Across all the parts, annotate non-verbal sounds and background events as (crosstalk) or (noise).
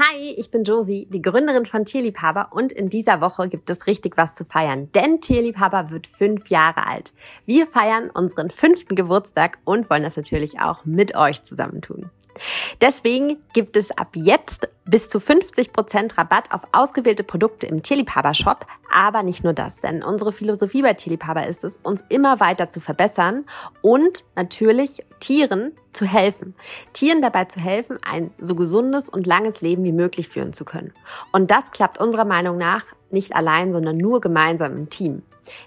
Hi, ich bin Josie, die Gründerin von Tierliebhaber und in dieser Woche gibt es richtig was zu feiern, denn Tierliebhaber wird fünf Jahre alt. Wir feiern unseren fünften Geburtstag und wollen das natürlich auch mit euch zusammentun. Deswegen gibt es ab jetzt bis zu 50% Rabatt auf ausgewählte Produkte im Tierliebhaber-Shop. Aber nicht nur das, denn unsere Philosophie bei Tierliebhaber ist es, uns immer weiter zu verbessern und natürlich Tieren zu helfen. Tieren dabei zu helfen, ein so gesundes und langes Leben wie möglich führen zu können. Und das klappt unserer Meinung nach nicht allein, sondern nur gemeinsam im Team.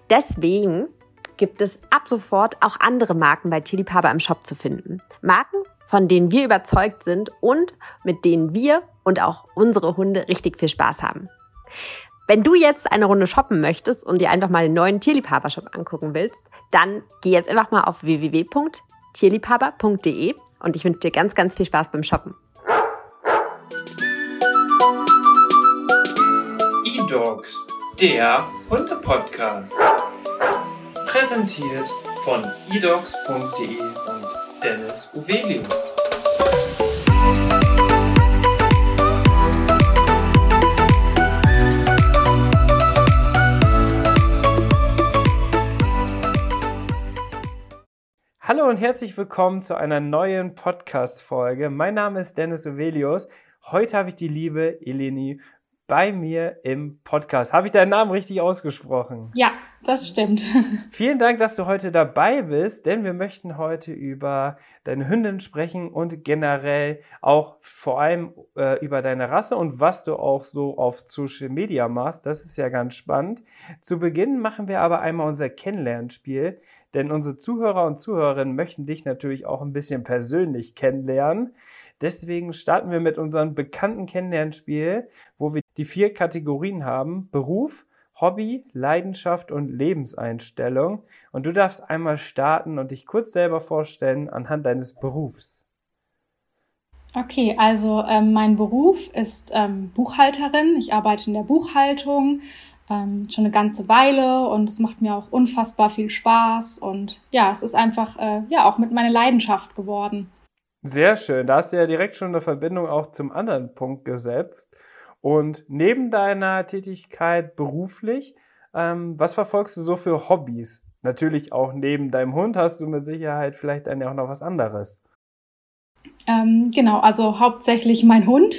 Deswegen gibt es ab sofort auch andere Marken bei Tierliebhaber im Shop zu finden. Marken, von denen wir überzeugt sind und mit denen wir und auch unsere Hunde richtig viel Spaß haben. Wenn du jetzt eine Runde shoppen möchtest und dir einfach mal den neuen Tierliebhaber-Shop angucken willst, dann geh jetzt einfach mal auf www.tierliebhaber.de und ich wünsche dir ganz, ganz viel Spaß beim Shoppen. eDogs, der Hunde-Podcast. Präsentiert von edogs.de Dennis Uvelius. Hallo und herzlich willkommen zu einer neuen Podcast-Folge. Mein Name ist Dennis Uvelius. Heute habe ich die liebe Eleni bei mir im Podcast. Habe ich deinen Namen richtig ausgesprochen? Ja, das stimmt. (laughs) Vielen Dank, dass du heute dabei bist, denn wir möchten heute über deine Hündin sprechen und generell auch vor allem äh, über deine Rasse und was du auch so auf Social Media machst. Das ist ja ganz spannend. Zu Beginn machen wir aber einmal unser Kennenlernspiel, denn unsere Zuhörer und Zuhörerinnen möchten dich natürlich auch ein bisschen persönlich kennenlernen. Deswegen starten wir mit unserem bekannten Kennenlernspiel, wo wir die vier Kategorien haben. Beruf, Hobby, Leidenschaft und Lebenseinstellung. Und du darfst einmal starten und dich kurz selber vorstellen anhand deines Berufs. Okay, also ähm, mein Beruf ist ähm, Buchhalterin. Ich arbeite in der Buchhaltung ähm, schon eine ganze Weile und es macht mir auch unfassbar viel Spaß und ja, es ist einfach äh, ja auch mit meiner Leidenschaft geworden. Sehr schön. Da hast du ja direkt schon eine Verbindung auch zum anderen Punkt gesetzt. Und neben deiner Tätigkeit beruflich, ähm, was verfolgst du so für Hobbys? Natürlich auch neben deinem Hund hast du mit Sicherheit vielleicht dann ja auch noch was anderes. Ähm, genau, also hauptsächlich mein Hund.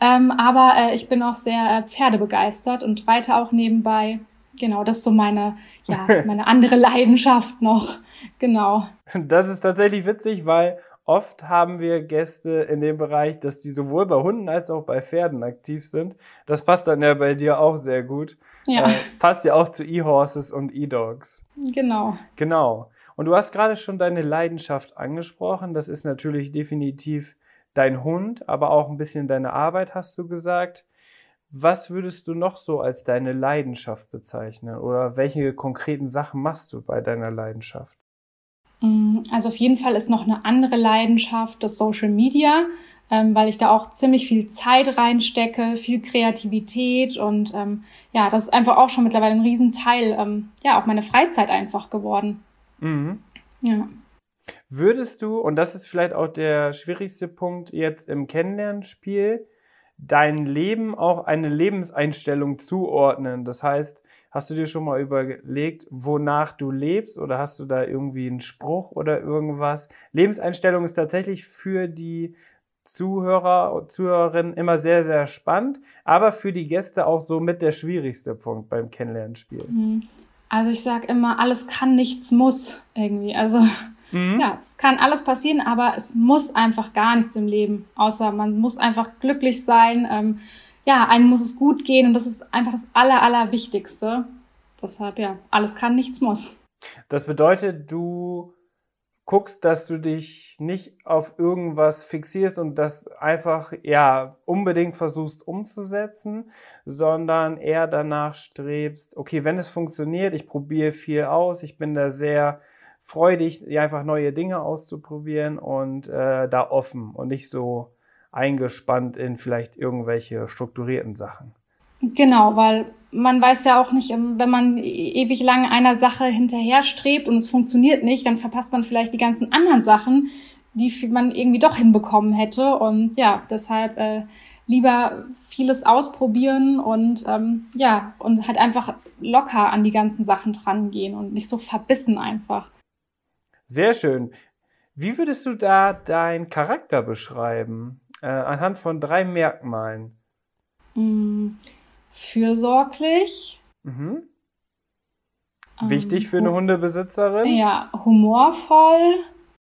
Ähm, aber äh, ich bin auch sehr äh, pferdebegeistert und reite auch nebenbei. Genau, das ist so meine, ja, (laughs) meine andere Leidenschaft noch. Genau. Das ist tatsächlich witzig, weil Oft haben wir Gäste in dem Bereich, dass die sowohl bei Hunden als auch bei Pferden aktiv sind. Das passt dann ja bei dir auch sehr gut. Ja. Äh, passt ja auch zu E-Horses und E-Dogs. Genau. Genau. Und du hast gerade schon deine Leidenschaft angesprochen. Das ist natürlich definitiv dein Hund, aber auch ein bisschen deine Arbeit, hast du gesagt. Was würdest du noch so als deine Leidenschaft bezeichnen? Oder welche konkreten Sachen machst du bei deiner Leidenschaft? Mm, also auf jeden Fall ist noch eine andere Leidenschaft das Social Media, ähm, weil ich da auch ziemlich viel Zeit reinstecke, viel Kreativität und ähm, ja, das ist einfach auch schon mittlerweile ein Riesenteil, ähm, ja, auch meine Freizeit einfach geworden. Mhm. Ja. Würdest du, und das ist vielleicht auch der schwierigste Punkt jetzt im Kennenlernspiel, dein Leben auch eine Lebenseinstellung zuordnen? Das heißt, Hast du dir schon mal überlegt, wonach du lebst oder hast du da irgendwie einen Spruch oder irgendwas? Lebenseinstellung ist tatsächlich für die Zuhörer und Zuhörerinnen immer sehr, sehr spannend, aber für die Gäste auch so mit der schwierigste Punkt beim Kennenlernspiel. Mhm. Also ich sage immer, alles kann, nichts muss irgendwie. Also mhm. ja, es kann alles passieren, aber es muss einfach gar nichts im Leben, außer man muss einfach glücklich sein. Ähm, ja, einem muss es gut gehen und das ist einfach das Aller, Allerwichtigste. Deshalb, ja, alles kann, nichts muss. Das bedeutet, du guckst, dass du dich nicht auf irgendwas fixierst und das einfach, ja, unbedingt versuchst umzusetzen, sondern eher danach strebst, okay, wenn es funktioniert, ich probiere viel aus, ich bin da sehr freudig, einfach neue Dinge auszuprobieren und äh, da offen und nicht so eingespannt in vielleicht irgendwelche strukturierten Sachen. Genau, weil man weiß ja auch nicht, ähm, wenn man e-, ewig lang einer Sache hinterher strebt und es funktioniert nicht, dann verpasst man vielleicht die ganzen anderen Sachen, die man irgendwie doch hinbekommen hätte. Und ja, deshalb äh, lieber vieles ausprobieren und ähm, ja, und halt einfach locker an die ganzen Sachen drangehen und nicht so verbissen einfach. Sehr schön. Wie würdest du da deinen Charakter beschreiben? Äh, anhand von drei Merkmalen. Mm, fürsorglich. Mhm. Wichtig ähm, für eine Hundebesitzerin? Ja, humorvoll.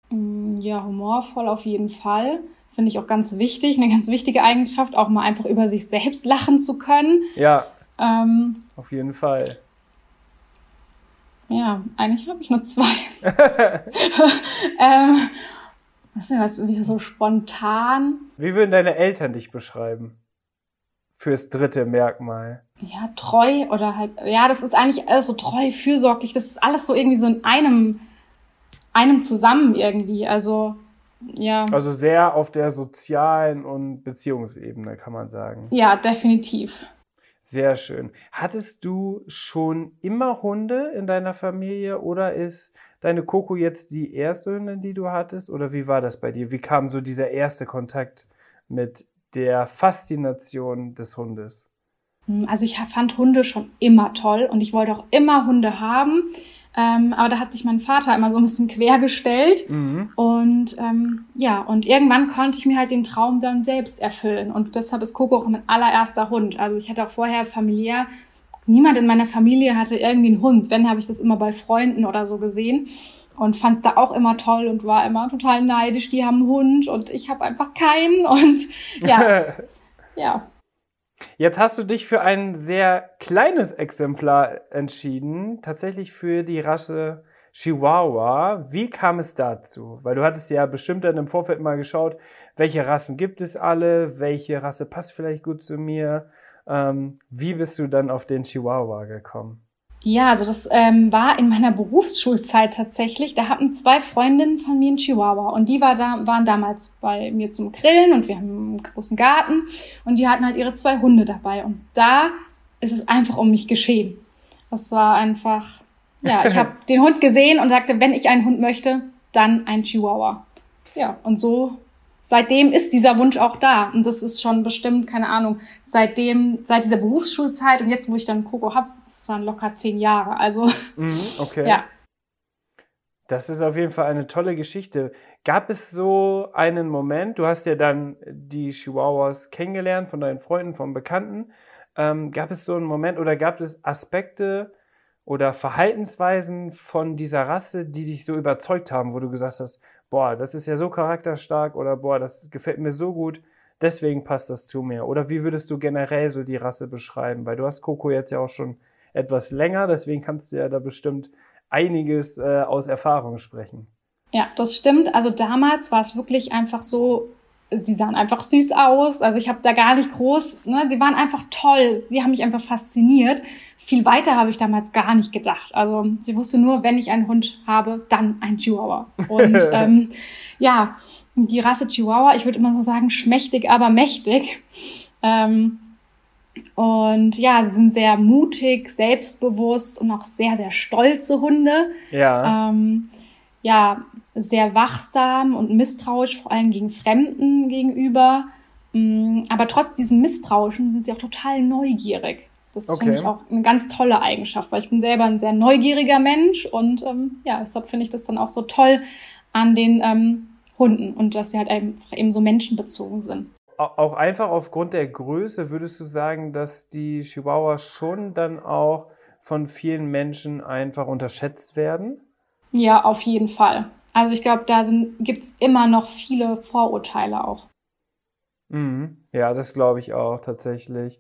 Mm, ja, humorvoll auf jeden Fall. Finde ich auch ganz wichtig, eine ganz wichtige Eigenschaft, auch mal einfach über sich selbst lachen zu können. Ja. Ähm, auf jeden Fall. Ja, eigentlich habe ich nur zwei. (laughs) (laughs) ähm, was ist was, wie so spontan? Wie würden deine Eltern dich beschreiben? Fürs dritte Merkmal. Ja, treu oder halt, ja, das ist eigentlich alles so treu, fürsorglich. Das ist alles so irgendwie so in einem, einem zusammen irgendwie. Also, ja. Also sehr auf der sozialen und Beziehungsebene, kann man sagen. Ja, definitiv. Sehr schön. Hattest du schon immer Hunde in deiner Familie oder ist deine Coco jetzt die erste Hündin, die du hattest? Oder wie war das bei dir? Wie kam so dieser erste Kontakt mit der Faszination des Hundes? Hm, also ich fand Hunde schon immer toll und ich wollte auch immer Hunde haben. Ähm, aber da hat sich mein Vater immer so ein bisschen quergestellt. Mhm. Und ähm, ja, und irgendwann konnte ich mir halt den Traum dann selbst erfüllen. Und deshalb ist Coco auch mein allererster Hund. Also ich hatte auch vorher familiär, niemand in meiner Familie hatte irgendwie einen Hund. Wenn, habe ich das immer bei Freunden oder so gesehen. Und fand es da auch immer toll und war immer total neidisch. Die haben einen Hund und ich habe einfach keinen. Und (laughs) ja, ja. Jetzt hast du dich für ein sehr kleines Exemplar entschieden, tatsächlich für die Rasse Chihuahua. Wie kam es dazu? Weil du hattest ja bestimmt dann im Vorfeld mal geschaut, welche Rassen gibt es alle, welche Rasse passt vielleicht gut zu mir. Ähm, wie bist du dann auf den Chihuahua gekommen? Ja, also das ähm, war in meiner (laughs) Berufsschulzeit tatsächlich. Da hatten zwei Freundinnen von mir einen Chihuahua und die war da, waren damals bei mir zum Grillen und wir haben einen großen Garten und die hatten halt ihre zwei Hunde dabei und da ist es einfach um mich geschehen. Das war einfach, ja, ich habe (laughs) den Hund gesehen und sagte, wenn ich einen Hund möchte, dann ein Chihuahua. Ja, und so seitdem ist dieser Wunsch auch da. Und das ist schon bestimmt, keine Ahnung, seitdem, seit dieser Berufsschulzeit und jetzt, wo ich dann Coco habe, das waren locker zehn Jahre. Also, mhm, okay. ja. Das ist auf jeden Fall eine tolle Geschichte. Gab es so einen Moment, du hast ja dann die Chihuahuas kennengelernt von deinen Freunden, von Bekannten. Ähm, gab es so einen Moment oder gab es Aspekte oder Verhaltensweisen von dieser Rasse, die dich so überzeugt haben, wo du gesagt hast, boah, das ist ja so charakterstark oder boah, das gefällt mir so gut, deswegen passt das zu mir. Oder wie würdest du generell so die Rasse beschreiben? Weil du hast Coco jetzt ja auch schon etwas länger, deswegen kannst du ja da bestimmt einiges äh, aus Erfahrung sprechen. Ja, das stimmt. Also damals war es wirklich einfach so, die sahen einfach süß aus. Also ich habe da gar nicht groß, ne, sie waren einfach toll. Sie haben mich einfach fasziniert. Viel weiter habe ich damals gar nicht gedacht. Also ich wusste nur, wenn ich einen Hund habe, dann ein Chihuahua. Und (laughs) ähm, ja, die Rasse Chihuahua, ich würde immer so sagen, schmächtig, aber mächtig. Ähm, und ja, sie sind sehr mutig, selbstbewusst und auch sehr, sehr stolze Hunde. Ja. Ähm, ja, sehr wachsam und misstrauisch, vor allem gegen Fremden gegenüber. Mm, aber trotz diesem Misstrauischen sind sie auch total neugierig. Das okay. finde ich auch eine ganz tolle Eigenschaft, weil ich bin selber ein sehr neugieriger Mensch und ähm, ja, deshalb finde ich das dann auch so toll an den ähm, Hunden und dass sie halt einfach eben so menschenbezogen sind. Auch einfach aufgrund der Größe würdest du sagen, dass die Chihuahua schon dann auch von vielen Menschen einfach unterschätzt werden? Ja, auf jeden Fall. Also ich glaube, da gibt es immer noch viele Vorurteile auch. Mhm. Ja, das glaube ich auch tatsächlich.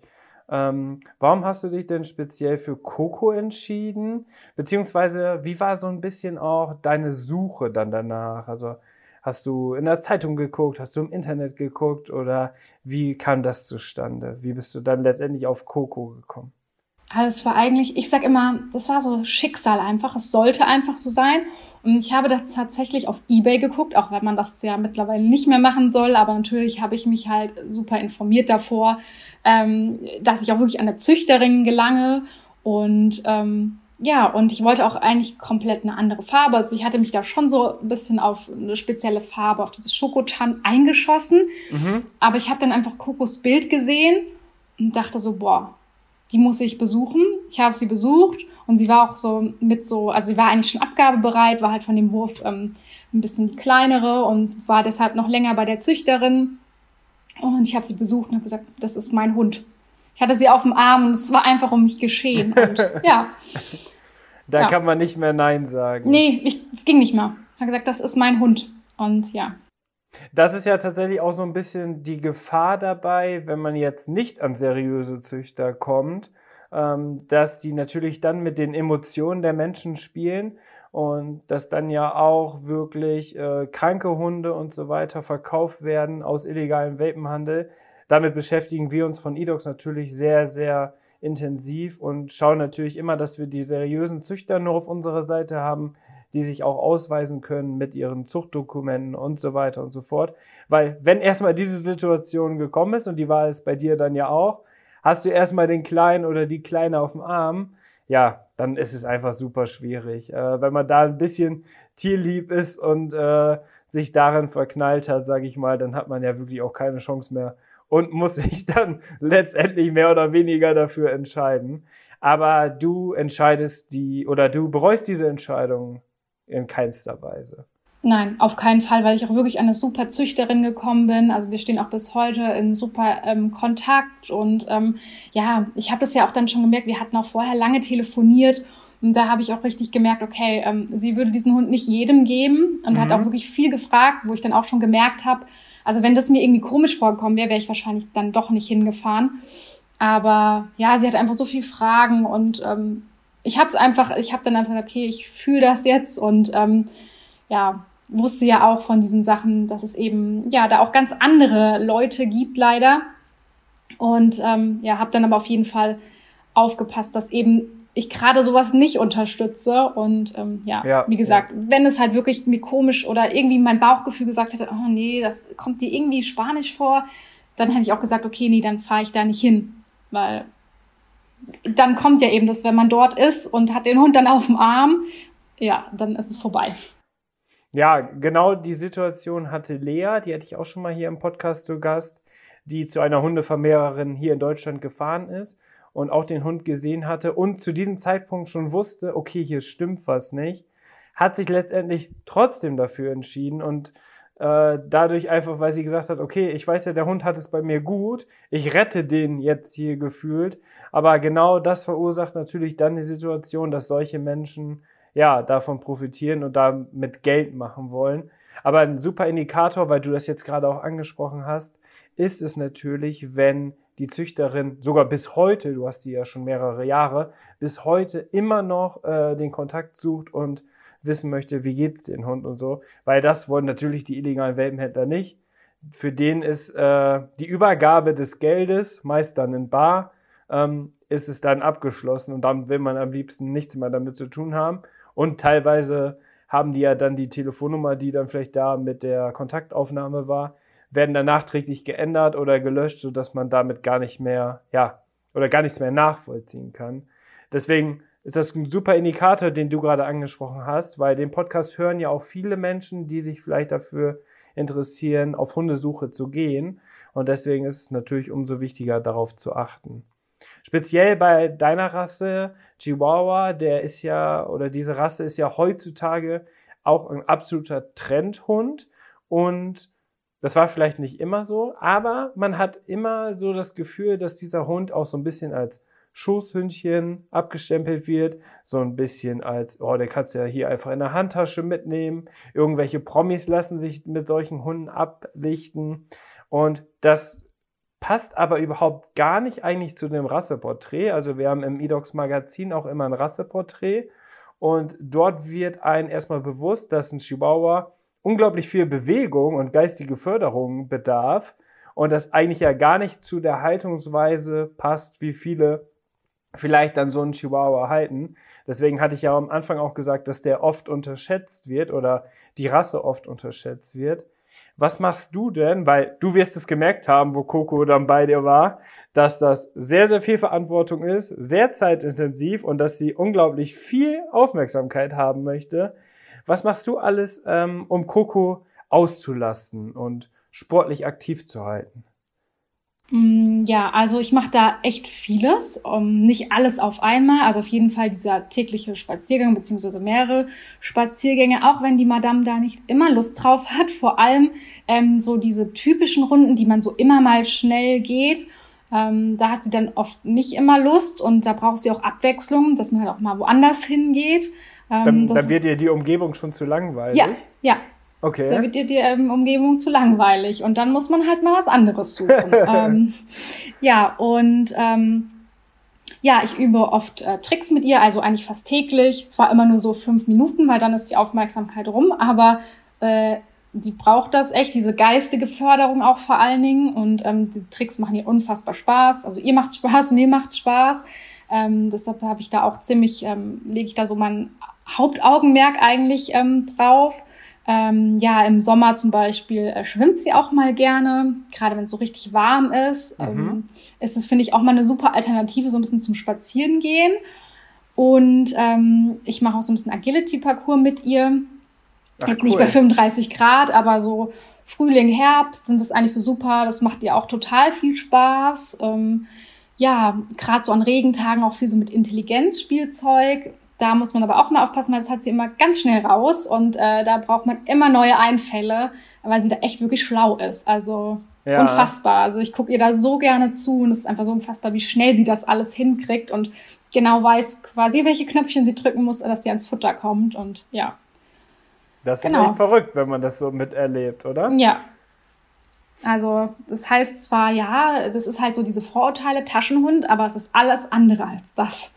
Ähm, warum hast du dich denn speziell für Coco entschieden? Beziehungsweise, wie war so ein bisschen auch deine Suche dann danach? Also hast du in der Zeitung geguckt, hast du im Internet geguckt oder wie kam das zustande? Wie bist du dann letztendlich auf Coco gekommen? Also es war eigentlich, ich sag immer, das war so Schicksal einfach. Es sollte einfach so sein. Und ich habe das tatsächlich auf Ebay geguckt, auch wenn man das ja mittlerweile nicht mehr machen soll. Aber natürlich habe ich mich halt super informiert davor, ähm, dass ich auch wirklich an der Züchterin gelange. Und ähm, ja, und ich wollte auch eigentlich komplett eine andere Farbe. Also ich hatte mich da schon so ein bisschen auf eine spezielle Farbe, auf dieses Schokotan eingeschossen. Mhm. Aber ich habe dann einfach Kokos Bild gesehen und dachte so, boah, die muss ich besuchen. Ich habe sie besucht und sie war auch so mit so, also sie war eigentlich schon abgabebereit, war halt von dem Wurf ähm, ein bisschen die kleinere und war deshalb noch länger bei der Züchterin. Und ich habe sie besucht und habe gesagt, das ist mein Hund. Ich hatte sie auf dem Arm und es war einfach um mich geschehen. (laughs) Und ja. Da ja. kann man nicht mehr Nein sagen. Nee, es ging nicht mehr. Ich habe gesagt, das ist mein Hund. Und ja. Das ist ja tatsächlich auch so ein bisschen die Gefahr dabei, wenn man jetzt nicht an seriöse Züchter kommt, ähm, dass die natürlich dann mit den Emotionen der Menschen spielen und dass dann ja auch wirklich äh, kranke Hunde und so weiter verkauft werden aus illegalem Welpenhandel. Damit beschäftigen wir uns von eDogs natürlich sehr, sehr intensiv und schauen natürlich immer, dass wir die seriösen Züchter nur auf unserer Seite haben, die sich auch ausweisen können mit ihren Zuchtdokumenten und so weiter und so fort. Weil wenn erstmal diese Situation gekommen ist, und die war es bei dir dann ja auch, hast du erstmal den Kleinen oder die Kleine auf dem Arm, ja, dann ist es einfach super schwierig. Äh, wenn man da ein bisschen tierlieb ist und äh, sich darin verknallt hat, sage ich mal, dann hat man ja wirklich auch keine Chance mehr und muss (laughs) sich dann letztendlich mehr oder weniger dafür entscheiden. Aber du entscheidest die oder du bereust diese Entscheidung in keinster Weise. Nein, auf keinen Fall, weil ich auch wirklich an eine super Züchterin gekommen bin. Also wir stehen auch bis heute in super ähm, Kontakt und ähm, ja, ich habe das ja auch dann schon gemerkt. Wir hatten auch vorher lange telefoniert und da habe ich auch richtig gemerkt, okay, ähm, sie würde diesen Hund nicht jedem geben und mhm. hat auch wirklich viel gefragt, wo ich dann auch schon gemerkt habe, also wenn das mir irgendwie komisch vorgekommen wäre, wäre ich wahrscheinlich dann doch nicht hingefahren. Aber ja, sie hatte einfach so viele Fragen und ähm, ich habe es einfach, ich habe dann einfach gesagt, okay, ich fühle das jetzt und ähm, ja, wusste ja auch von diesen Sachen, dass es eben ja da auch ganz andere Leute gibt leider und ähm, ja, habe dann aber auf jeden Fall aufgepasst, dass eben ich gerade sowas nicht unterstütze und ähm, ja, ja, wie gesagt, ja. wenn es halt wirklich mir komisch oder irgendwie mein Bauchgefühl gesagt hätte, oh nee, das kommt dir irgendwie spanisch vor, dann hätte ich auch gesagt, okay, nee, dann fahre ich da nicht hin, weil dann kommt ja eben das, wenn man dort ist und hat den Hund dann auf dem Arm, ja, dann ist es vorbei. Ja, genau die Situation hatte Lea, die hatte ich auch schon mal hier im Podcast zu Gast, die zu einer Hundevermehrerin hier in Deutschland gefahren ist und auch den Hund gesehen hatte und zu diesem Zeitpunkt schon wusste, okay, hier stimmt was nicht, hat sich letztendlich trotzdem dafür entschieden und äh, dadurch einfach, weil sie gesagt hat, okay, ich weiß ja, der Hund hat es bei mir gut, ich rette den jetzt hier gefühlt, aber genau das verursacht natürlich dann die Situation, dass solche Menschen ja davon profitieren und damit Geld machen wollen. Aber ein super Indikator, weil du das jetzt gerade auch angesprochen hast, ist es natürlich, wenn die Züchterin sogar bis heute, du hast die ja schon mehrere Jahre, bis heute immer noch äh, den Kontakt sucht und wissen möchte, wie geht's den Hund und so, weil das wollen natürlich die illegalen Welpenhändler nicht. Für den ist äh, die Übergabe des Geldes, meist dann in Bar, ähm, ist es dann abgeschlossen und dann will man am liebsten nichts mehr damit zu tun haben. Und teilweise haben die ja dann die Telefonnummer, die dann vielleicht da mit der Kontaktaufnahme war, werden dann nachträglich geändert oder gelöscht, sodass man damit gar nicht mehr, ja, oder gar nichts mehr nachvollziehen kann. Deswegen ist das ein super Indikator, den du gerade angesprochen hast, weil den Podcast hören ja auch viele Menschen, die sich vielleicht dafür interessieren, auf Hundesuche zu gehen. Und deswegen ist es natürlich umso wichtiger, darauf zu achten. Speziell bei deiner Rasse, Chihuahua, der ist ja, oder diese Rasse ist ja heutzutage auch ein absoluter Trendhund. Und das war vielleicht nicht immer so, aber man hat immer so das Gefühl, dass dieser Hund auch so ein bisschen als Schoßhündchen abgestempelt wird, so ein bisschen als, oh, der kannst ja hier einfach in der Handtasche mitnehmen. Irgendwelche Promis lassen sich mit solchen Hunden ablichten. Und das passt aber überhaupt gar nicht eigentlich zu dem Rasseporträt. Also wir haben im eDocs Magazin auch immer ein Rasseporträt. Und dort wird einem erstmal bewusst, dass ein Chihuahua unglaublich viel Bewegung und geistige Förderung bedarf und das eigentlich ja gar nicht zu der Haltungsweise passt, wie viele vielleicht dann so einen Chihuahua halten. Deswegen hatte ich ja am Anfang auch gesagt, dass der oft unterschätzt wird oder die Rasse oft unterschätzt wird, was machst du denn? Weil du wirst es gemerkt haben, wo Coco dann bei dir war, dass das sehr, sehr viel Verantwortung ist, sehr zeitintensiv und dass sie unglaublich viel Aufmerksamkeit haben möchte. Was machst du alles, ähm, um Coco auszulasten und sportlich aktiv zu halten? Mm, ja, also ich mache da echt vieles, um, nicht alles auf einmal. Also auf jeden Fall dieser tägliche Spaziergang beziehungsweise mehrere Spaziergänge, auch wenn die Madame da nicht immer Lust drauf hat. Vor allem ähm, so diese typischen Runden, die man so immer mal schnell geht. Ähm, da hat sie dann oft nicht immer Lust und da braucht sie auch Abwechslung, dass man halt auch mal woanders hingeht. Ähm, dann, dann wird ihr die Umgebung schon zu langweilig. Ja, ja, Okay. Da wird dir die ähm, Umgebung zu langweilig und dann muss man halt mal was anderes suchen. (laughs) ähm, ja, und ähm, ja, ich übe oft äh, Tricks mit ihr, also eigentlich fast täglich. Zwar immer nur so fünf Minuten, weil dann ist die Aufmerksamkeit rum, aber äh, sie braucht das echt, diese geistige Förderung auch vor allen Dingen. Und ähm, diese Tricks machen ihr unfassbar Spaß. Also ihr macht Spaß, mir macht Spaß. Ähm, deshalb habe ich da auch ziemlich, ähm, lege ich da so mein Hauptaugenmerk eigentlich ähm, drauf. Ähm, ja, im Sommer zum Beispiel äh, schwimmt sie auch mal gerne, gerade wenn es so richtig warm ist. Mhm. Ähm, ist es, finde ich, auch mal eine super Alternative, so ein bisschen zum Spazierengehen. Und ähm, ich mache auch so ein bisschen Agility-Parcours mit ihr. Ach, Jetzt nicht bei 35 Grad, aber so Frühling, Herbst sind das eigentlich so super. Das macht ihr auch total viel Spaß. Ähm, ja, gerade so an Regentagen auch viel so mit Intelligenzspielzeug. Da muss man aber auch mal aufpassen, weil das hat sie immer ganz schnell raus und äh, da braucht man immer neue Einfälle, weil sie da echt wirklich schlau ist. Also ja. unfassbar. Also ich gucke ihr da so gerne zu und es ist einfach so unfassbar, wie schnell sie das alles hinkriegt und genau weiß quasi, welche Knöpfchen sie drücken muss, dass sie ans Futter kommt und ja. Das genau. ist echt verrückt, wenn man das so miterlebt, oder? Ja, also das heißt zwar, ja, das ist halt so diese Vorurteile, Taschenhund, aber es ist alles andere als das.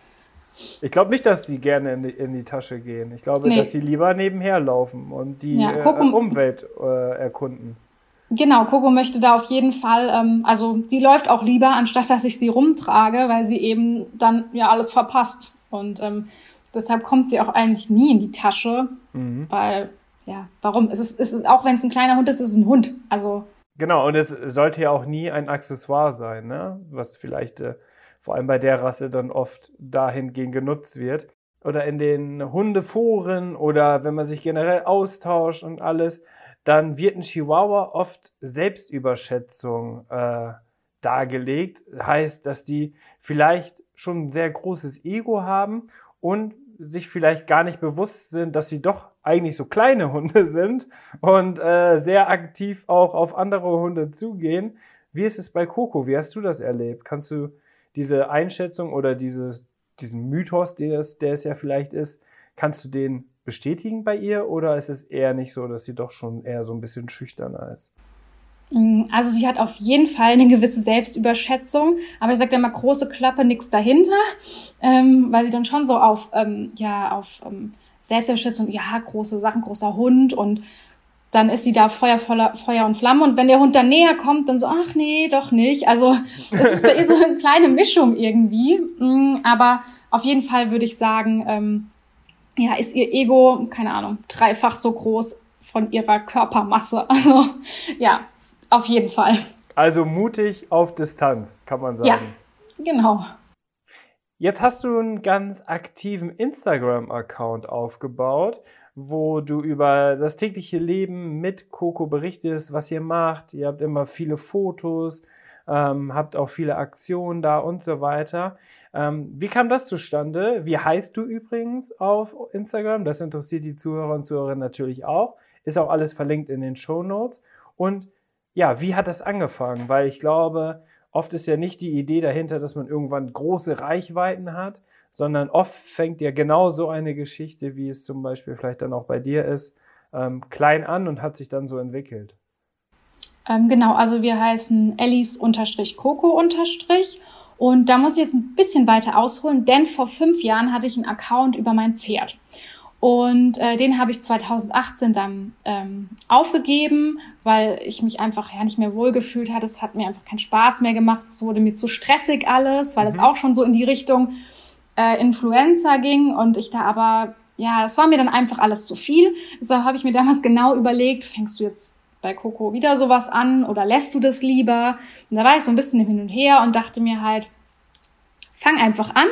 Ich glaube nicht, dass sie gerne in die, in die Tasche gehen. Ich glaube, nee. dass sie lieber nebenher laufen und die ja, äh, Umwelt äh, erkunden. Genau, Coco möchte da auf jeden Fall, ähm, also sie läuft auch lieber, anstatt dass ich sie rumtrage, weil sie eben dann ja alles verpasst. Und ähm, deshalb kommt sie auch eigentlich nie in die Tasche, mhm. weil, ja, warum? Es ist, es ist auch wenn es ein kleiner Hund ist, ist es ein Hund. Also. Genau, und es sollte ja auch nie ein Accessoire sein, ne? Was vielleicht. Äh, vor allem bei der Rasse dann oft dahingehend genutzt wird. Oder in den Hundeforen oder wenn man sich generell austauscht und alles, dann wird ein Chihuahua oft Selbstüberschätzung äh, dargelegt. Heißt, dass die vielleicht schon ein sehr großes Ego haben und sich vielleicht gar nicht bewusst sind, dass sie doch eigentlich so kleine Hunde (laughs) sind und äh, sehr aktiv auch auf andere Hunde zugehen. Wie ist es bei Coco? Wie hast du das erlebt? Kannst du diese Einschätzung oder dieses, diesen Mythos, der es, der es ja vielleicht ist, kannst du den bestätigen bei ihr oder ist es eher nicht so, dass sie doch schon eher so ein bisschen schüchterner ist? Mm, also sie hat auf jeden Fall eine gewisse Selbstüberschätzung, aber ich sage ja immer große Klappe, nichts dahinter, ähm, weil sie dann schon so auf, ähm, ja, auf ähm, Selbstüberschätzung, ja, große Sachen, großer Hund und dann ist sie da Feuer, voller, Feuer und Flamme. Und wenn der Hund dann näher kommt, dann so, ach nee, doch nicht. Also das ist bei ihr so eine kleine Mischung irgendwie. Mm, aber auf jeden Fall würde ich sagen, ähm, ja, ist ihr Ego, keine Ahnung, dreifach so groß von ihrer Körpermasse. (laughs) Also ja, auf jeden Fall. Also mutig auf Distanz, kann man sagen. Ja, genau. Jetzt hast du einen ganz aktiven Instagram-Account aufgebaut wo du über das tägliche Leben mit Coco berichtest, was ihr macht. Ihr habt immer viele Fotos, ähm, habt auch viele Aktionen da und so weiter. Ähm, wie kam das zustande? Wie heißt du übrigens auf Instagram? Das interessiert die Zuhörer und Zuhörerinnen natürlich auch. Ist auch alles verlinkt in den Show Notes. Und ja, wie hat das angefangen? Weil ich glaube, oft ist ja nicht die Idee dahinter, dass man irgendwann große Reichweiten hat, sondern oft fängt ja genau so eine Geschichte, wie es zum Beispiel vielleicht dann auch bei dir ist, ähm, klein an und hat sich dann so entwickelt. Ähm, genau, also wir heißen Ellis-Coco- und da muss ich jetzt ein bisschen weiter ausholen, denn vor fünf Jahren hatte ich einen Account über mein Pferd. Und äh, den habe ich 2018 dann ähm, aufgegeben, weil ich mich einfach ja nicht mehr wohlgefühlt hatte. Es hat mir einfach keinen Spaß mehr gemacht. Es wurde mir zu stressig alles, weil es mhm. auch schon so in die Richtung äh, Influencer ging und ich da aber, ja, es war mir dann einfach alles zu viel. Deshalb habe ich mir damals genau überlegt, fängst du jetzt bei Coco wieder sowas an oder lässt du das lieber? Und da war ich so ein bisschen hin und her und dachte mir halt, fang einfach an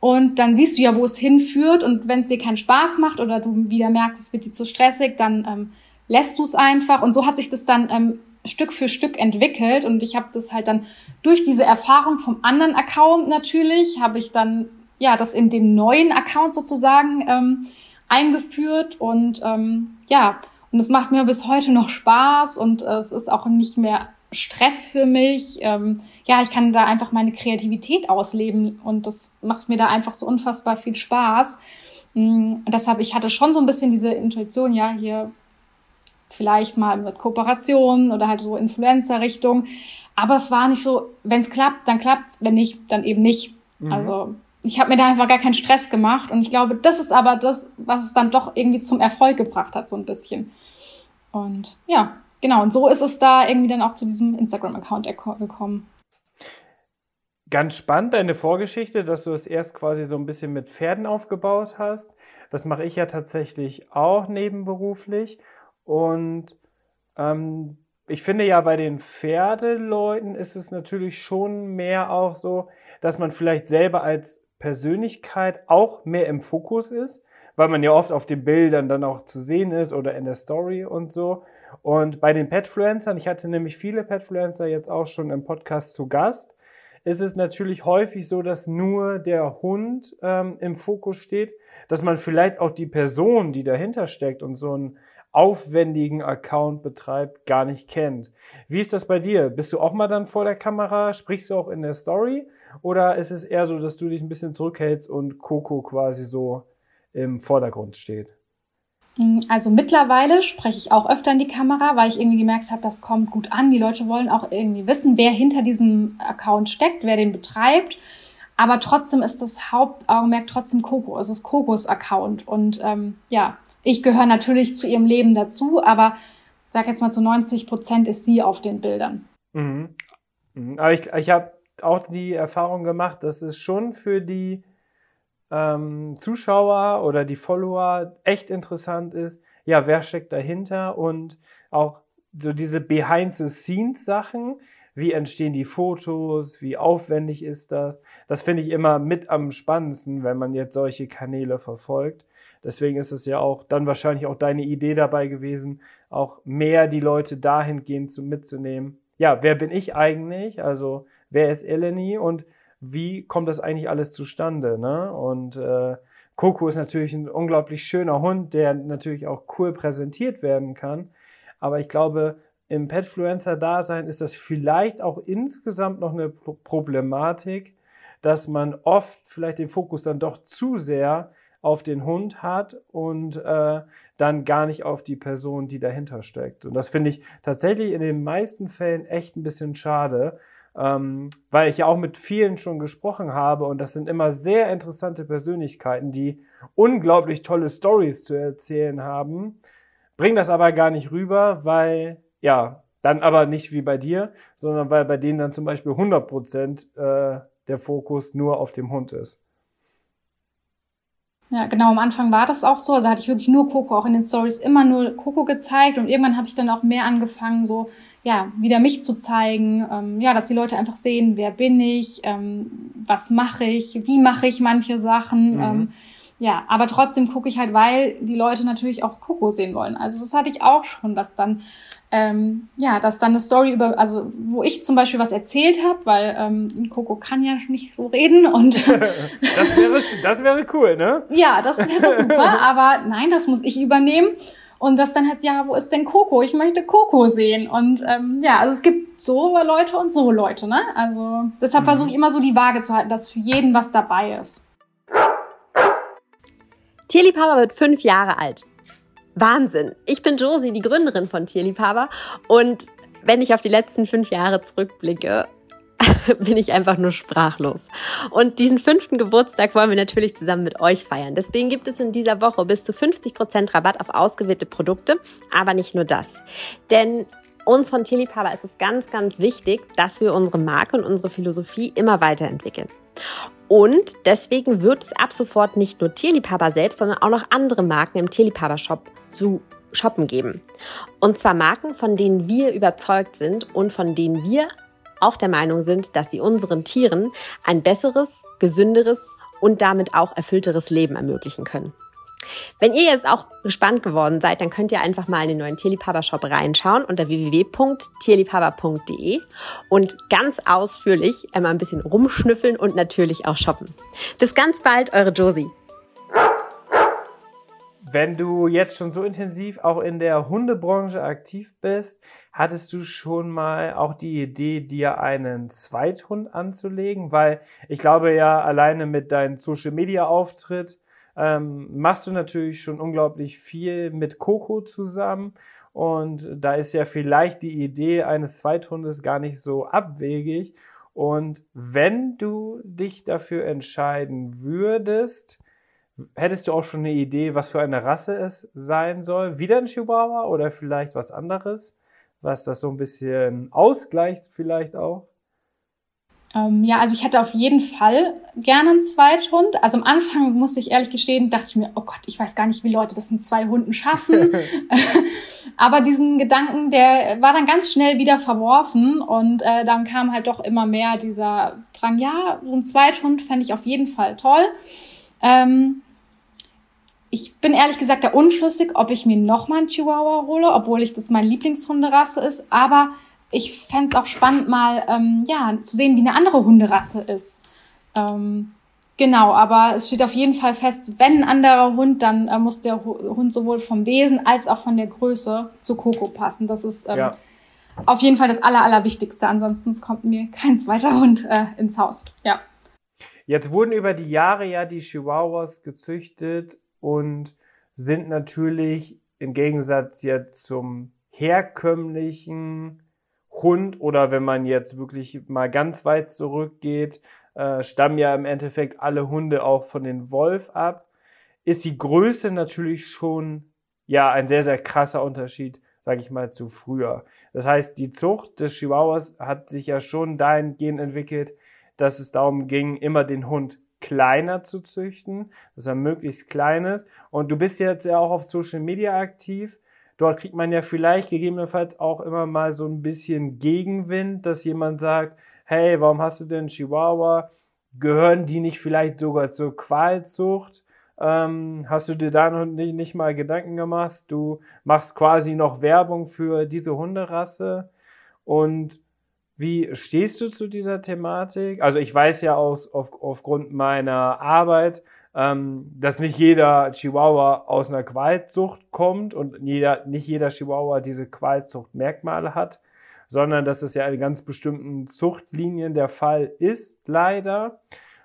und dann siehst du ja, wo es hinführt und wenn es dir keinen Spaß macht oder du wieder merkst, es wird dir zu stressig, dann ähm, lässt du es einfach und so hat sich das dann ähm, Stück für Stück entwickelt und ich habe das halt dann durch diese Erfahrung vom anderen Account natürlich, habe ich dann ja das in den neuen Account sozusagen ähm, eingeführt und ähm, ja, und es macht mir bis heute noch Spaß und äh, es ist auch nicht mehr Stress für mich. Ähm, ja, ich kann da einfach meine Kreativität ausleben und das macht mir da einfach so unfassbar viel Spaß. Mhm, deshalb, ich hatte schon so ein bisschen diese Intuition, ja, hier vielleicht mal mit Kooperationen oder halt so Influencer-Richtung. Aber es war nicht so, wenn es klappt, dann klappt wenn nicht, dann eben nicht. Mhm. Also ich habe mir da einfach gar keinen Stress gemacht und ich glaube, das ist aber das, was es dann doch irgendwie zum Erfolg gebracht hat, so ein bisschen. Und ja, genau, und so ist es da irgendwie dann auch zu diesem Instagram-Account gekommen. Ganz spannend, deine Vorgeschichte, dass du es erst quasi so ein bisschen mit Pferden aufgebaut hast. Das mache ich ja tatsächlich auch nebenberuflich. Und ähm, ich finde ja, bei den Pferdeleuten ist es natürlich schon mehr auch so, dass man vielleicht selber als Persönlichkeit auch mehr im Fokus ist, weil man ja oft auf den Bildern dann auch zu sehen ist oder in der Story und so. Und bei den Petfluencern, ich hatte nämlich viele Petfluencer jetzt auch schon im Podcast zu Gast, ist es natürlich häufig so, dass nur der Hund ähm, im Fokus steht, dass man vielleicht auch die Person, die dahinter steckt und so einen aufwendigen Account betreibt, gar nicht kennt. Wie ist das bei dir? Bist du auch mal dann vor der Kamera? Sprichst du auch in der Story? Oder ist es eher so, dass du dich ein bisschen zurückhältst und Coco quasi so im Vordergrund steht? Mm, also mittlerweile spreche ich auch öfter in die Kamera, weil ich irgendwie gemerkt habe, das kommt gut an. Die Leute wollen auch irgendwie wissen, wer hinter diesem Account steckt, wer den betreibt. Aber trotzdem ist das Hauptaugenmerk trotzdem Coco. Es ist Cocos Account. Und ähm, ja, ich gehöre natürlich zu ihrem Leben dazu, aber sag jetzt mal zu 90 Prozent ist sie auf den Bildern. Mhm. mhm. Aber ich, ich habe auch die Erfahrung gemacht, dass es schon für die ähm, Zuschauer oder die Follower echt interessant ist, ja, wer steckt dahinter und auch so diese Behind-the-Scenes-Sachen, wie entstehen die Fotos, wie aufwendig ist das, das finde ich immer mit am spannendsten, wenn man jetzt solche Kanäle verfolgt. Deswegen ist es ja auch dann wahrscheinlich auch deine Idee dabei gewesen, auch mehr die Leute dahingehend zu mitzunehmen. Ja, wer bin ich eigentlich? Also wer ist Eleni und wie kommt das eigentlich alles zustande? Ne? Und äh, Coco ist natürlich ein unglaublich schöner Hund, der natürlich auch cool präsentiert werden kann. Aber ich glaube, im Petfluencer-Dasein ist das vielleicht auch insgesamt noch eine Problematik, dass man oft vielleicht den Fokus dann doch zu sehr auf den Hund hat und äh, dann gar nicht auf die Person, die dahinter steckt. Und das finde ich tatsächlich in den meisten Fällen echt ein bisschen schade, ähm, weil ich ja auch mit vielen schon gesprochen habe und das sind immer sehr interessante Persönlichkeiten, die unglaublich tolle Stories zu erzählen haben, bringen das aber gar nicht rüber, weil, ja, dann aber nicht wie bei dir, sondern weil bei denen dann zum Beispiel 100 Prozent äh, der Fokus nur auf dem Hund ist. Ja, genau, am Anfang war das auch so. Also hatte ich wirklich nur Coco, auch in den Stories immer nur Coco gezeigt und irgendwann habe ich dann auch mehr angefangen, so, ja, wieder mich zu zeigen, ähm, ja, dass die Leute einfach sehen, wer bin ich, ähm, was mache ich, wie mache ich manche Sachen. Mhm. Ähm, ja, aber trotzdem gucke ich halt, weil die Leute natürlich auch Coco sehen wollen. Also das hatte ich auch schon, dass dann ähm, ja, dass dann eine Story über, also wo ich zum Beispiel was erzählt habe, weil ähm, Coco kann ja nicht so reden und (laughs) das wäre das wäre cool, ne? Ja, das wäre super, (laughs) aber nein, das muss ich übernehmen. Und das dann halt, ja, wo ist denn Coco? Ich möchte Coco sehen. Und ähm, ja, also es gibt so Leute und so Leute, ne? Also deshalb mhm. versuche ich immer so die Waage zu halten, dass für jeden was dabei ist. Tierliebhaber wird fünf Jahre alt. Wahnsinn. Ich bin Josie, die Gründerin von Tierliebhaber. Und wenn ich auf die letzten fünf Jahre zurückblicke, (laughs) bin ich einfach nur sprachlos. Und diesen fünften Geburtstag wollen wir natürlich zusammen mit euch feiern. Deswegen gibt es in dieser Woche bis zu 50% Rabatt auf ausgewählte Produkte. Aber nicht nur das. Denn uns von Tierliebhaber ist es ganz, ganz wichtig, dass wir unsere Marke und unsere Philosophie immer weiterentwickeln. Und deswegen wird es ab sofort nicht nur Tierliebhaber selbst, sondern auch noch andere Marken im Tierliebhaber-Shop zu shoppen geben. Und zwar Marken, von denen wir überzeugt sind und von denen wir auch der Meinung sind, dass sie unseren Tieren ein besseres, gesünderes und damit auch erfüllteres Leben ermöglichen können. Wenn ihr jetzt auch gespannt geworden seid, dann könnt ihr einfach mal in den neuen Tierliebhaber-Shop reinschauen unter www.tierliebhaber.de und ganz ausführlich einmal ein bisschen rumschnüffeln und natürlich auch shoppen. Bis ganz bald, eure Josie. Wenn du jetzt schon so intensiv auch in der Hundebranche aktiv bist, hattest du schon mal auch die Idee, dir einen Zweithund anzulegen? Weil ich glaube ja, alleine mit deinem Social Media Auftritt ähm, machst du natürlich schon unglaublich viel mit Coco zusammen. Und da ist ja vielleicht die Idee eines Zweithundes gar nicht so abwegig. Und wenn du dich dafür entscheiden würdest, hättest du auch schon eine Idee, was für eine Rasse es sein soll? Wieder ein Chihuahua oder vielleicht was anderes, was das so ein bisschen ausgleicht vielleicht auch? Ähm, ja, also ich hätte auf jeden Fall gerne einen Zweithund. Also am Anfang, muss ich ehrlich gestehen, dachte ich mir, oh Gott, ich weiß gar nicht, wie Leute das mit zwei Hunden schaffen. (laughs) (laughs) Aber diesen Gedanken, der war dann ganz schnell wieder verworfen und äh, dann kam halt doch immer mehr dieser Drang, ja, so ein Zweithund fände ich auf jeden Fall toll. Ähm, ich bin ehrlich gesagt da unschlüssig, ob ich mir nochmal einen Chihuahua hole, obwohl ich das meine Lieblingshunderasse ist. Aber ich fände es auch spannend, mal ähm, ja, zu sehen, wie eine andere Hunderasse ist. Ähm, genau, aber es steht auf jeden Fall fest, wenn ein anderer Hund, dann äh, muss der Hund sowohl vom Wesen als auch von der Größe zu Coco passen. Das ist ähm, ja. auf jeden Fall das Aller, Allerwichtigste. Ansonsten kommt mir kein zweiter Hund äh, ins Haus. Ja. Jetzt wurden über die Jahre ja die Chihuahuas gezüchtet und sind natürlich im Gegensatz jetzt zum herkömmlichen Hund oder wenn man jetzt wirklich mal ganz weit zurückgeht, äh, stammen ja im Endeffekt alle Hunde auch von den Wolf ab, ist die Größe natürlich schon ja ein sehr, sehr krasser Unterschied, sage ich mal, zu früher. Das heißt, die Zucht des Chihuahuas hat sich ja schon dahingehend entwickelt, dass es darum ging, immer den Hund kleiner zu züchten, dass er möglichst klein ist. Und du bist jetzt ja auch auf Social Media aktiv. Dort kriegt man ja vielleicht gegebenenfalls auch immer mal so ein bisschen Gegenwind, dass jemand sagt, hey, warum hast du denn Chihuahua? Gehören die nicht vielleicht sogar zur Qualzucht? Ähm, hast du dir da noch nicht, nicht mal Gedanken gemacht? Du machst quasi noch Werbung für diese Hunderasse. Und wie stehst du zu dieser Thematik? Also ich weiß ja aus, auf, aufgrund meiner Arbeit, ähm, dass nicht jeder Chihuahua aus einer Qualzucht kommt und jeder, nicht jeder Chihuahua diese Qualzuchtmerkmale hat, sondern dass es ja in ganz bestimmten Zuchtlinien der Fall ist, leider,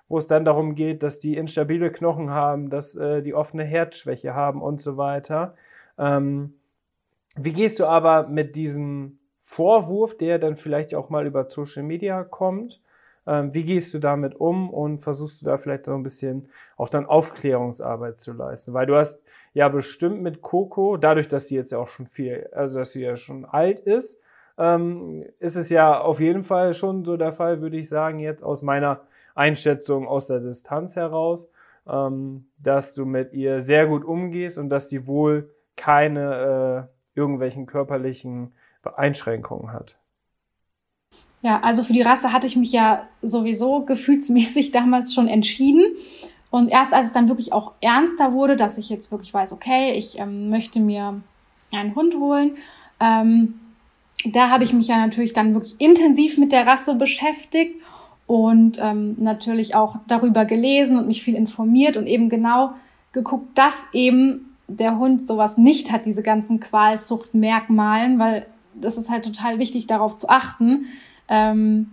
wo es dann darum geht, dass die instabile Knochen haben, dass äh, die offene Herzschwäche haben und so weiter. Ähm, wie gehst du aber mit diesem Vorwurf, der dann vielleicht auch mal über Social Media kommt, wie gehst du damit um und versuchst du da vielleicht so ein bisschen auch dann Aufklärungsarbeit zu leisten? Weil du hast ja bestimmt mit Coco, dadurch, dass sie jetzt ja auch schon viel, also dass sie ja schon alt ist, ähm, ist es ja auf jeden Fall schon so der Fall, würde ich sagen, jetzt aus meiner Einschätzung aus der Distanz heraus, ähm, dass du mit ihr sehr gut umgehst und dass sie wohl keine äh, irgendwelchen körperlichen Einschränkungen hat. Ja, also für die Rasse hatte ich mich ja sowieso gefühlsmäßig (laughs) damals schon entschieden. Und erst als es dann wirklich auch ernster wurde, dass ich jetzt wirklich weiß, okay, ich ähm, möchte mir einen Hund holen, ähm, da habe ich mich ja natürlich dann wirklich intensiv mit der Rasse beschäftigt und ähm, natürlich auch darüber gelesen und mich viel informiert und eben genau geguckt, dass eben der Hund sowas nicht hat, diese ganzen Qualzuchtmerkmalen, weil das ist halt total wichtig, darauf zu achten, ähm,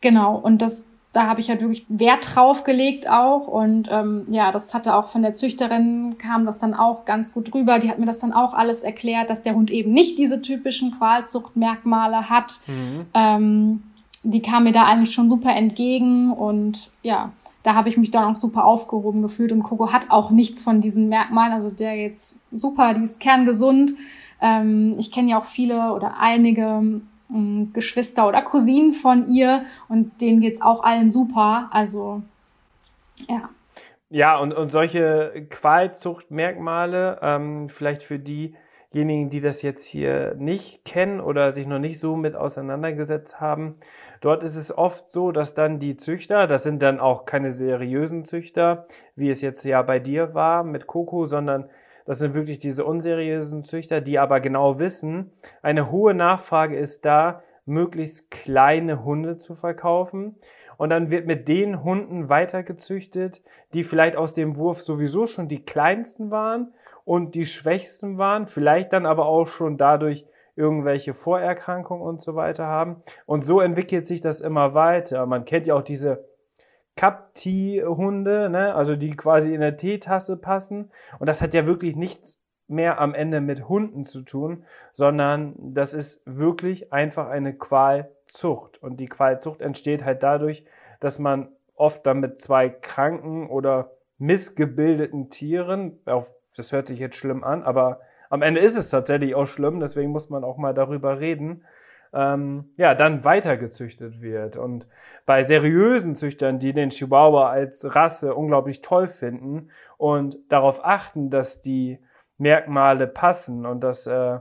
genau, und das, da habe ich halt wirklich Wert drauf gelegt auch. Und ähm, ja, das hatte auch von der Züchterin, kam das dann auch ganz gut rüber. Die hat mir das dann auch alles erklärt, dass der Hund eben nicht diese typischen Qualzuchtmerkmale hat. Mhm. Ähm, die kam mir da eigentlich schon super entgegen und ja, da habe ich mich dann auch super aufgehoben gefühlt und Coco hat auch nichts von diesen Merkmalen. Also der jetzt super, die ist kerngesund. Ähm, ich kenne ja auch viele oder einige Geschwister oder Cousinen von ihr und denen geht's auch allen super. Also ja. Ja, und, und solche Qualzuchtmerkmale, ähm, vielleicht für die, diejenigen, die das jetzt hier nicht kennen oder sich noch nicht so mit auseinandergesetzt haben, dort ist es oft so, dass dann die Züchter, das sind dann auch keine seriösen Züchter, wie es jetzt ja bei dir war mit Coco, sondern das sind wirklich diese unseriösen Züchter, die aber genau wissen, eine hohe Nachfrage ist da, möglichst kleine Hunde zu verkaufen. Und dann wird mit den Hunden weitergezüchtet, die vielleicht aus dem Wurf sowieso schon die kleinsten waren und die schwächsten waren, vielleicht dann aber auch schon dadurch irgendwelche Vorerkrankungen und so weiter haben. Und so entwickelt sich das immer weiter. Man kennt ja auch diese Cup-Tea-Hunde, ne? also die quasi in der Teetasse passen. Und das hat ja wirklich nichts mehr am Ende mit Hunden zu tun, sondern das ist wirklich einfach eine Qualzucht. Und die Qualzucht entsteht halt dadurch, dass man oft dann mit zwei kranken oder missgebildeten Tieren, das hört sich jetzt schlimm an, aber am Ende ist es tatsächlich auch schlimm, deswegen muss man auch mal darüber reden, ähm, ja, dann weitergezüchtet wird. Und bei seriösen Züchtern, die den Chihuahua als Rasse unglaublich toll finden und darauf achten, dass die Merkmale passen und dass äh,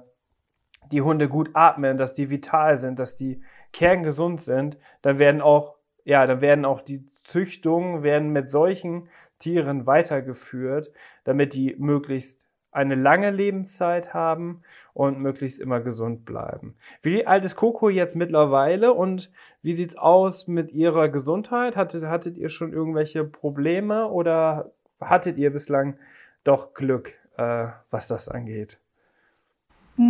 die Hunde gut atmen, dass die vital sind, dass die kerngesund sind, dann werden auch ja, dann werden auch die Züchtungen werden mit solchen Tieren weitergeführt, damit die möglichst eine lange Lebenszeit haben und möglichst immer gesund bleiben. Wie alt ist Coco jetzt mittlerweile und wie sieht's aus mit ihrer Gesundheit? Hattet, hattet ihr schon irgendwelche Probleme oder hattet ihr bislang doch Glück, äh, was das angeht?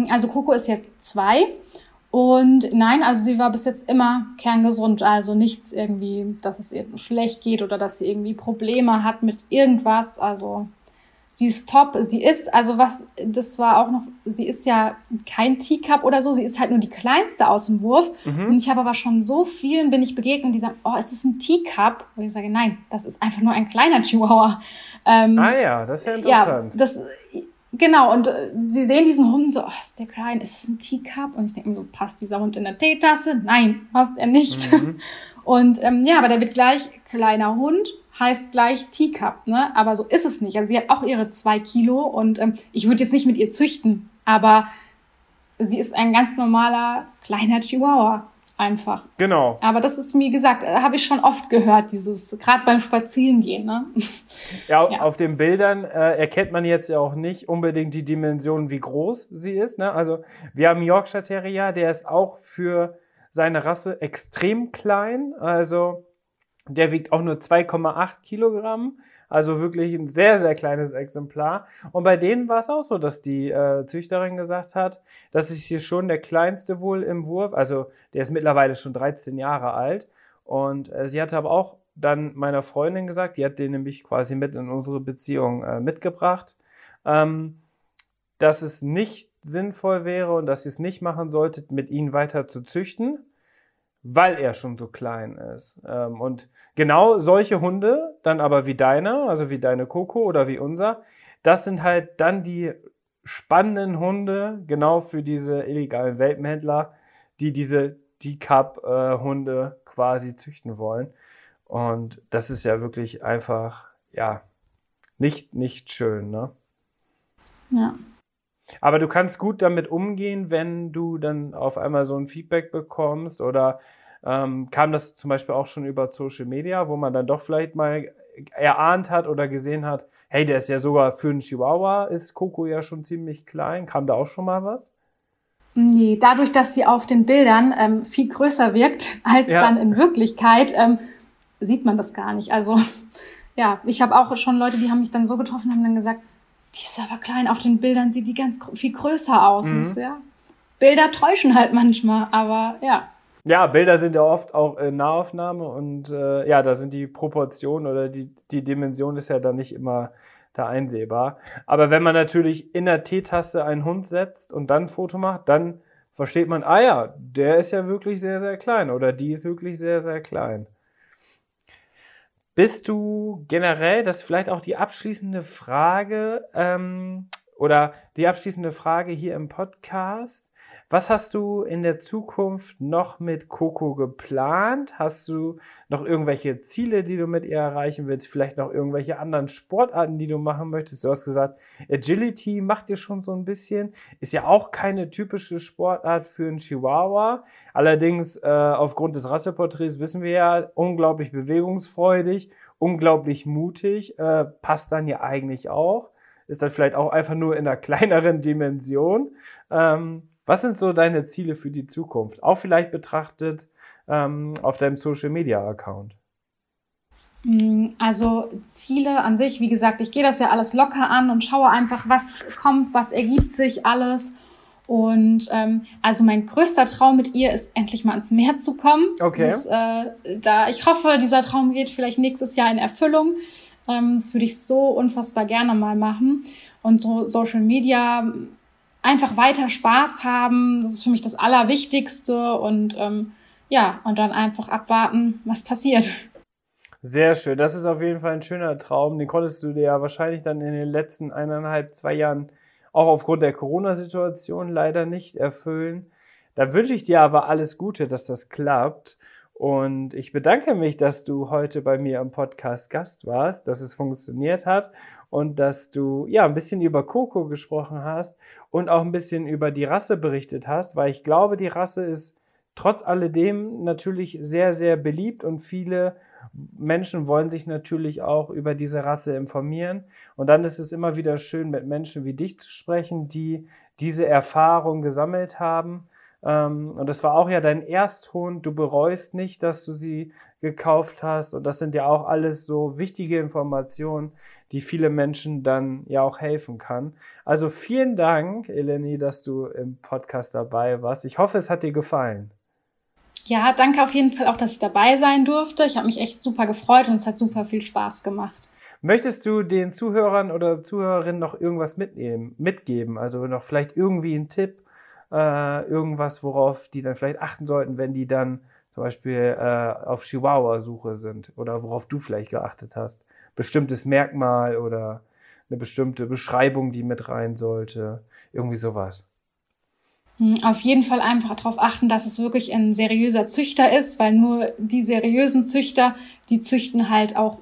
Also Coco ist jetzt zwei und nein, also sie war bis jetzt immer kerngesund. Also nichts irgendwie, dass es ihr schlecht geht oder dass sie irgendwie Probleme hat mit irgendwas. Also sie ist top, sie ist, also was, das war auch noch, sie ist ja kein Teacup oder so, sie ist halt nur die kleinste aus dem Wurf. Mhm. Und ich habe aber schon so vielen bin ich begegnet, die sagen, oh, ist das ein Teacup? Und ich sage, nein, das ist einfach nur ein kleiner Chihuahua. Ähm, ah ja, das ist ja interessant. Ja, das, genau, und äh, sie sehen diesen Hund so, oh, ist der klein, ist es ein Teacup? Und ich denke mir so, passt dieser Hund in der Teetasse? Nein, passt er nicht. Mhm. (laughs) Und ähm, ja, aber der wird gleich kleiner Hund heißt gleich Teacup, ne? Aber so ist es nicht. Also sie hat auch ihre zwei Kilo und ähm, ich würde jetzt nicht mit ihr züchten, aber sie ist ein ganz normaler kleiner Chihuahua einfach. Genau. Aber das ist, wie gesagt, äh, habe ich schon oft gehört, dieses, gerade beim Spazierengehen. Ne? (laughs) Ja, ja, auf den Bildern äh, erkennt man jetzt ja auch nicht unbedingt die Dimension, wie groß sie ist. Ne? Also wir haben Yorkshire Terrier, der ist auch für seine Rasse extrem klein. Also der wiegt auch nur 2,8 Kilogramm. Also wirklich ein sehr, sehr kleines Exemplar. Und bei denen war es auch so, dass die äh, Züchterin gesagt hat, das ist hier schon der kleinste wohl im Wurf. Also der ist mittlerweile schon 13 Jahre alt. Und äh, sie hatte aber auch dann meiner Freundin gesagt, die hat den nämlich quasi mit in unsere Beziehung äh, mitgebracht, ähm, dass es nicht sinnvoll wäre und dass sie es nicht machen sollte, mit ihnen weiter zu züchten, weil er schon so klein ist. Ähm, und genau solche Hunde, dann aber wie deiner, also wie deine Coco oder wie unser, das sind halt dann die spannenden Hunde, genau für diese illegalen Welpenhändler, die diese D-Cup-Hunde quasi züchten wollen. Und das ist ja wirklich einfach, ja, nicht, nicht schön, ne? Ja. Aber du kannst gut damit umgehen, wenn du dann auf einmal so ein Feedback bekommst oder ähm, kam das zum Beispiel auch schon über Social Media, wo man dann doch vielleicht mal erahnt hat oder gesehen hat, hey, der ist ja sogar für einen Chihuahua, ist Coco ja schon ziemlich klein. Kam da auch schon mal was? Nee, dadurch, dass sie auf den Bildern ähm, viel größer wirkt (laughs) als ja. dann in Wirklichkeit, ähm, sieht man das gar nicht. Also (laughs) ja, ich habe auch schon Leute, die haben mich dann so getroffen, haben dann gesagt, die ist aber klein, auf den Bildern sieht die ganz viel größer aus. Mhm. So, ja. Bilder täuschen halt manchmal, aber ja. Ja, Bilder sind ja oft auch in Nahaufnahme und äh, ja, da sind die Proportionen oder die, die Dimension ist ja dann nicht immer da einsehbar. Aber wenn man natürlich in der Teetasse einen Hund setzt und dann ein Foto macht, dann versteht man, ah ja, der ist ja wirklich sehr, sehr klein oder die ist wirklich sehr, sehr klein. Bist du generell, das ist vielleicht auch die abschließende Frage ähm, oder die abschließende Frage hier im Podcast, Was hast du in der Zukunft noch mit Coco geplant? Hast du noch irgendwelche Ziele, die du mit ihr erreichen willst? Vielleicht noch irgendwelche anderen Sportarten, die du machen möchtest? Du hast gesagt, Agility macht ihr schon so ein bisschen. Ist ja auch keine typische Sportart für einen Chihuahua. Allerdings, äh, aufgrund des Rasseporträts wissen wir ja, unglaublich bewegungsfreudig, unglaublich mutig, äh, passt dann ja eigentlich auch. Ist dann vielleicht auch einfach nur in einer (laughs) kleineren Dimension. Ähm, was sind so deine Ziele für die Zukunft? Auch vielleicht betrachtet ähm, auf deinem Social Media Account. Mm, also Ziele an sich, wie gesagt, ich gehe das ja alles locker an und schaue einfach, was kommt, was ergibt sich alles. Und ähm, also mein größter Traum mit ihr ist, endlich mal ins Meer zu kommen. Okay. Das, äh, da ich hoffe, dieser Traum geht vielleicht nächstes Jahr in Erfüllung. Ähm, das würde ich so unfassbar gerne mal machen. Und so Social Media einfach weiter Spaß haben. Das ist für mich das Allerwichtigste und ähm, ja, und dann einfach abwarten, was passiert. Sehr schön. Das ist auf jeden Fall ein schöner Traum. Den konntest du dir ja wahrscheinlich dann in den letzten eineinhalb, zwei Jahren auch aufgrund der Corona-Situation leider nicht erfüllen. Da wünsche ich dir aber alles Gute, dass das klappt. Und ich bedanke mich, dass du heute bei mir am Podcast Gast warst, dass es funktioniert hat und dass du ja ein bisschen über Coco gesprochen hast und auch ein bisschen über die Rasse berichtet hast, weil ich glaube, die Rasse ist trotz alledem natürlich sehr, sehr beliebt und viele Menschen wollen sich natürlich auch über diese Rasse informieren. Und dann ist es immer wieder schön, mit Menschen wie dich zu sprechen, die diese Erfahrung gesammelt haben und das war auch ja dein Ersthund. Du bereust nicht, dass du sie gekauft hast. Und das sind ja auch alles so wichtige Informationen, die viele Menschen dann ja auch helfen kann. Also vielen Dank, Eleni, dass du im Podcast dabei warst. Ich hoffe, es hat dir gefallen. Ja, danke auf jeden Fall auch, dass ich dabei sein durfte. Ich habe mich echt super gefreut und es hat super viel Spaß gemacht. Möchtest du den Zuhörern oder Zuhörerinnen noch irgendwas mitnehmen, mitgeben? Also noch vielleicht irgendwie einen Tipp äh, irgendwas, worauf die dann vielleicht achten sollten, wenn die dann zum Beispiel äh, auf Chihuahua-Suche sind oder worauf du vielleicht geachtet hast. Bestimmtes Merkmal oder eine bestimmte Beschreibung, die mit rein sollte. Irgendwie sowas. Hm, auf jeden Fall einfach darauf achten, dass es wirklich ein seriöser Züchter ist, weil nur die seriösen Züchter, die züchten halt auch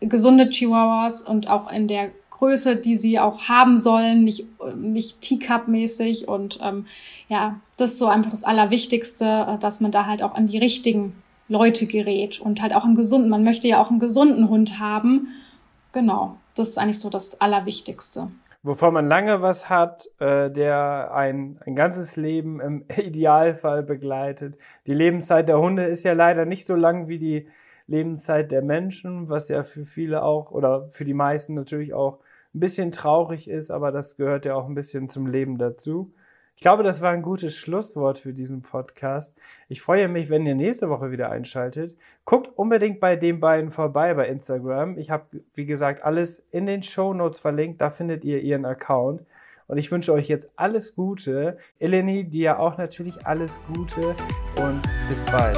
gesunde Chihuahuas und auch in der Größe, die sie auch haben sollen, nicht, nicht Teacup-mäßig. Und ähm, ja, das ist so einfach das Allerwichtigste, äh, dass man da halt auch an die richtigen Leute gerät und halt auch einen gesunden, man möchte ja auch einen gesunden Hund haben. Genau, das ist eigentlich so das Allerwichtigste. Wovon man lange was hat, äh, der ein, ein ganzes Leben im (laughs) Idealfall begleitet. Die Lebenszeit der Hunde ist ja leider nicht so lang wie die Lebenszeit der Menschen, was ja für viele auch oder für die meisten natürlich auch ein bisschen traurig ist, aber das gehört ja auch ein bisschen zum Leben dazu. Ich glaube, das war ein gutes Schlusswort für diesen Podcast. Ich freue mich, wenn ihr nächste Woche wieder einschaltet. Guckt unbedingt bei den beiden vorbei bei Instagram. Ich habe, wie gesagt, alles in den Show Notes verlinkt. Da findet ihr ihren Account. Und ich wünsche euch jetzt alles Gute. Eleni, dir auch natürlich alles Gute und bis bald.